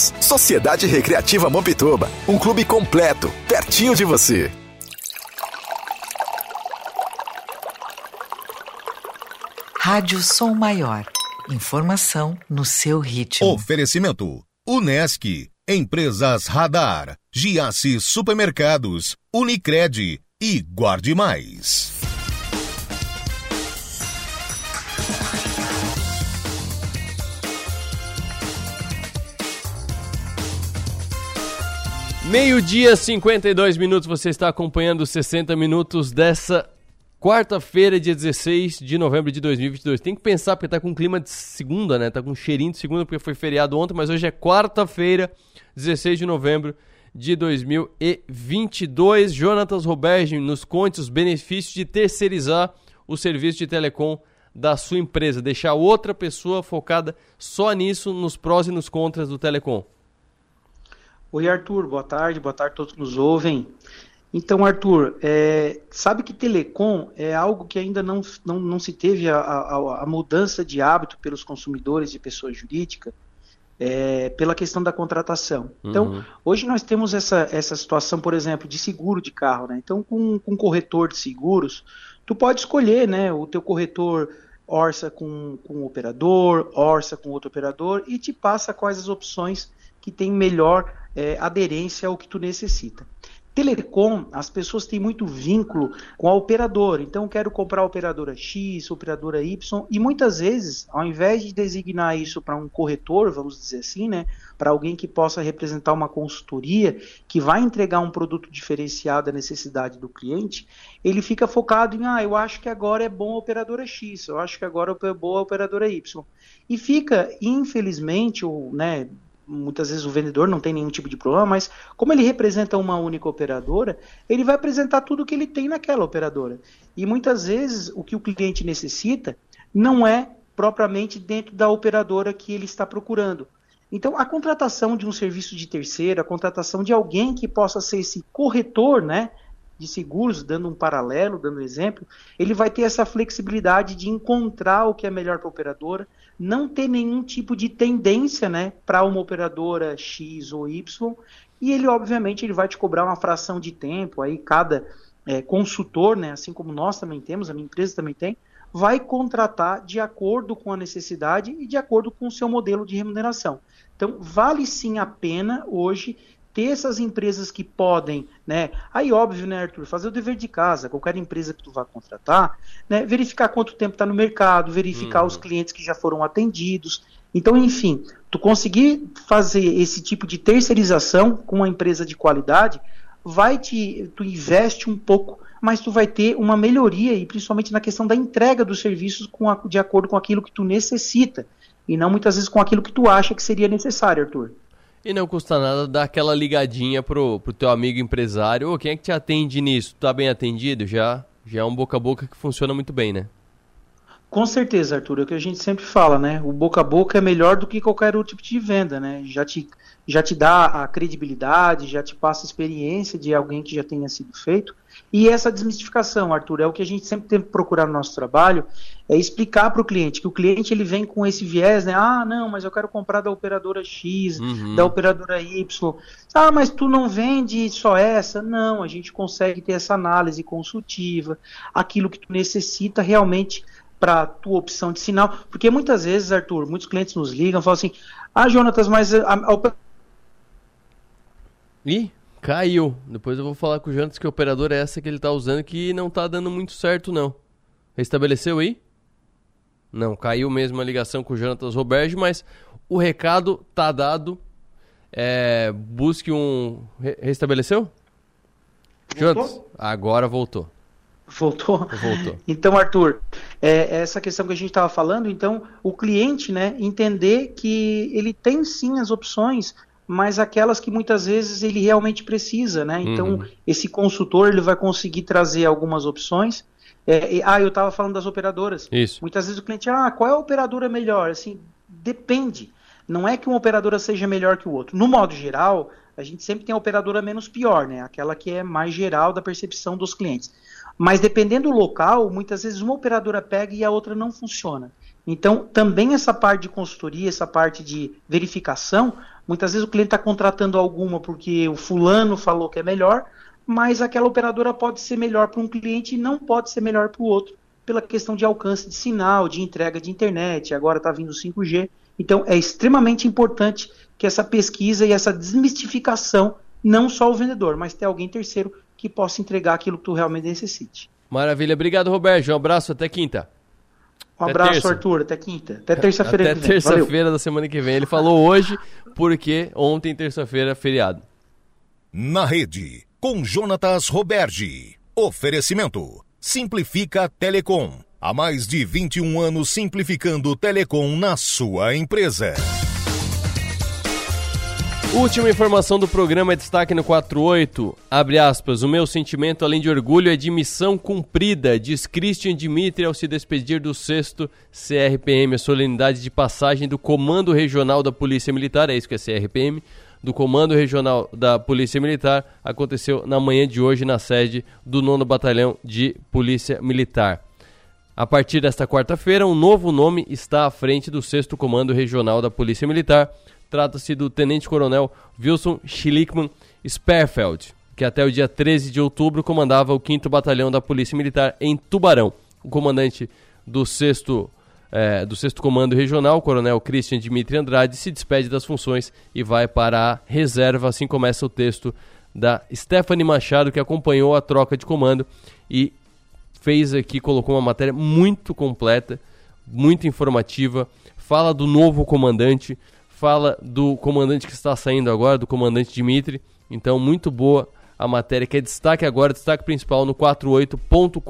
Sociedade Recreativa Mampituba, um clube completo, pertinho de você. Rádio Som Maior. Informação no seu ritmo. Oferecimento: Unesc, Empresas Radar, Giasse Supermercados, Unicred e Guarde Mais. Meio-dia, 52 minutos, você está acompanhando os 60 minutos dessa quarta-feira, dia 16 de novembro de 2022. Tem que pensar, porque tá com clima de segunda, né? Tá com cheirinho de segunda, porque foi feriado ontem, mas hoje é quarta-feira, 16 de novembro de 2022. Jonatas Roberge, nos conte os benefícios de terceirizar o serviço de telecom da sua empresa, deixar outra pessoa focada só nisso, nos prós e nos contras do telecom. Oi, Arthur, boa tarde, boa tarde a todos que nos ouvem. Então, Arthur, é, sabe que telecom é algo que ainda não, não, não se teve a, a, a mudança de hábito pelos consumidores de pessoa jurídica é, pela questão da contratação. Então, uhum. hoje nós temos essa, essa situação, por exemplo, de seguro de carro. Né? Então, com, com corretor de seguros, tu pode escolher né, o teu corretor orça com, com um operador, orça com outro operador e te passa quais as opções que tem melhor é, aderência ao que tu necessita. Telecom, as pessoas têm muito vínculo com a operadora. Então, quero comprar a operadora X, operadora Y, e muitas vezes, ao invés de designar isso para um corretor, vamos dizer assim, né, para alguém que possa representar uma consultoria, que vai entregar um produto diferenciado à necessidade do cliente, ele fica focado em, ah, eu acho que agora é bom a operadora X, eu acho que agora é boa a operadora Y. E fica, infelizmente, ou, né, muitas vezes o vendedor não tem nenhum tipo de problema, mas como ele representa uma única operadora, ele vai apresentar tudo que ele tem naquela operadora. E muitas vezes o que o cliente necessita não é propriamente dentro da operadora que ele está procurando. Então, a contratação de um serviço de terceiro, a contratação de alguém que possa ser esse corretor, né, de seguros, dando um paralelo, dando um exemplo, ele vai ter essa flexibilidade de encontrar o que é melhor para a operadora, não ter nenhum tipo de tendência né, para uma operadora X ou Y, e ele, obviamente, ele vai te cobrar uma fração de tempo, aí cada é, consultor, né, assim como nós também temos, a minha empresa também tem, vai contratar de acordo com a necessidade e de acordo com o seu modelo de remuneração. Então, vale sim a pena hoje ter essas empresas que podem, né? Aí, óbvio, né, Arthur, fazer o dever de casa, qualquer empresa que tu vá contratar, né? Verificar quanto tempo está no mercado, verificar uhum. os clientes que já foram atendidos. Então, enfim, tu conseguir fazer esse tipo de terceirização com uma empresa de qualidade, vai te, tu investe um pouco, mas tu vai ter uma melhoria e principalmente na questão da entrega dos serviços com a, de acordo com aquilo que tu necessita e não muitas vezes com aquilo que tu acha que seria necessário, Arthur. E não custa nada dar aquela ligadinha pro, pro teu amigo empresário. Ô, quem é que te atende nisso? Tá bem atendido? Já, já é um boca a boca que funciona muito bem, né? Com certeza, Arthur, é o que a gente sempre fala, né? O boca a boca é melhor do que qualquer outro tipo de venda, né? Já te, já te dá a credibilidade, já te passa a experiência de alguém que já tenha sido feito. E essa desmistificação, Arthur, é o que a gente sempre tem que procurar no nosso trabalho, é explicar para o cliente que o cliente ele vem com esse viés, né? Ah, não, mas eu quero comprar da operadora X, uhum. da operadora Y. Ah, mas tu não vende só essa? Não, a gente consegue ter essa análise consultiva, aquilo que tu necessita realmente para a tua opção de sinal, porque muitas vezes, Arthur, muitos clientes nos ligam, falam assim: "Ah, Jonatas, mas a, a. Ih, Caiu. Depois eu vou falar com o Jantos que operadora é essa que ele tá usando que não tá dando muito certo, não. Restabeleceu aí? Não, caiu mesmo a ligação com o Jonatas Roberge, mas o recado tá dado. É, busque um. Re restabeleceu? Jonatas, agora voltou. Voltou? Voltou. Então, Arthur, é, essa questão que a gente estava falando, então, o cliente, né, entender que ele tem sim as opções mas aquelas que muitas vezes ele realmente precisa, né? Então, uhum. esse consultor ele vai conseguir trazer algumas opções. É, e, ah, eu estava falando das operadoras. Isso. Muitas vezes o cliente, ah, qual é a operadora melhor? Assim, depende. Não é que uma operadora seja melhor que o outro. No modo geral, a gente sempre tem a operadora menos pior, né? Aquela que é mais geral da percepção dos clientes. Mas dependendo do local, muitas vezes uma operadora pega e a outra não funciona. Então, também essa parte de consultoria, essa parte de verificação, muitas vezes o cliente está contratando alguma porque o fulano falou que é melhor, mas aquela operadora pode ser melhor para um cliente e não pode ser melhor para o outro, pela questão de alcance de sinal, de entrega de internet, agora está vindo 5G. Então, é extremamente importante que essa pesquisa e essa desmistificação, não só o vendedor, mas ter alguém terceiro que possa entregar aquilo que tu realmente necessite. Maravilha. Obrigado, Roberto. Um abraço. Até quinta. Um até abraço, terça. Arthur. Até quinta. Até terça-feira. Até terça-feira da semana que vem. Ele falou hoje, porque ontem, terça-feira, feriado. Na rede, com Jonatas Roberge. Oferecimento. Simplifica Telecom. Há mais de 21 anos simplificando Telecom na sua empresa. Última informação do programa é destaque no 48. Abre aspas. O meu sentimento, além de orgulho, é de missão cumprida, diz Christian Dimitri ao se despedir do sexto CRPM, a solenidade de passagem do Comando Regional da Polícia Militar, é isso que é CRPM, do Comando Regional da Polícia Militar, aconteceu na manhã de hoje na sede do 9 Batalhão de Polícia Militar. A partir desta quarta-feira, um novo nome está à frente do 6 Comando Regional da Polícia Militar, Trata-se do Tenente-Coronel Wilson Schlickman Sperfeld, que até o dia 13 de outubro comandava o 5 Batalhão da Polícia Militar em Tubarão. O comandante do 6 é, do 6 Comando Regional, o Coronel Christian Dimitri Andrade, se despede das funções e vai para a reserva. Assim começa o texto da Stephanie Machado, que acompanhou a troca de comando e fez aqui, colocou uma matéria muito completa, muito informativa, fala do novo comandante, fala do comandante que está saindo agora, do comandante Dimitri. Então, muito boa a matéria que é destaque agora, destaque principal no 48.com.br.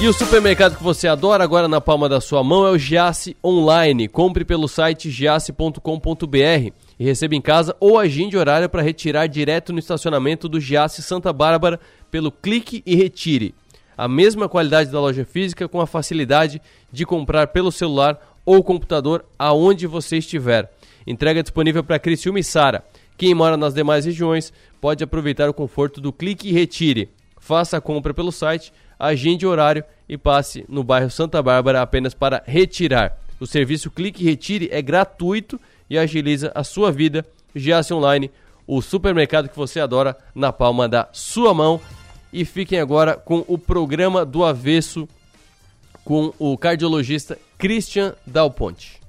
E o supermercado que você adora agora na palma da sua mão é o Giasse Online. Compre pelo site giasse.com.br e receba em casa ou agende horário para retirar direto no estacionamento do Giasse Santa Bárbara pelo clique e retire. A mesma qualidade da loja física com a facilidade de comprar pelo celular ou computador aonde você estiver. Entrega disponível para Criciúma e Sara. Quem mora nas demais regiões pode aproveitar o conforto do clique e retire. Faça a compra pelo site, agende horário e passe no bairro Santa Bárbara apenas para retirar. O serviço Clique e Retire é gratuito e agiliza a sua vida. Giasse Online, o supermercado que você adora na palma da sua mão. E fiquem agora com o programa do avesso com o cardiologista Christian Dal Ponte.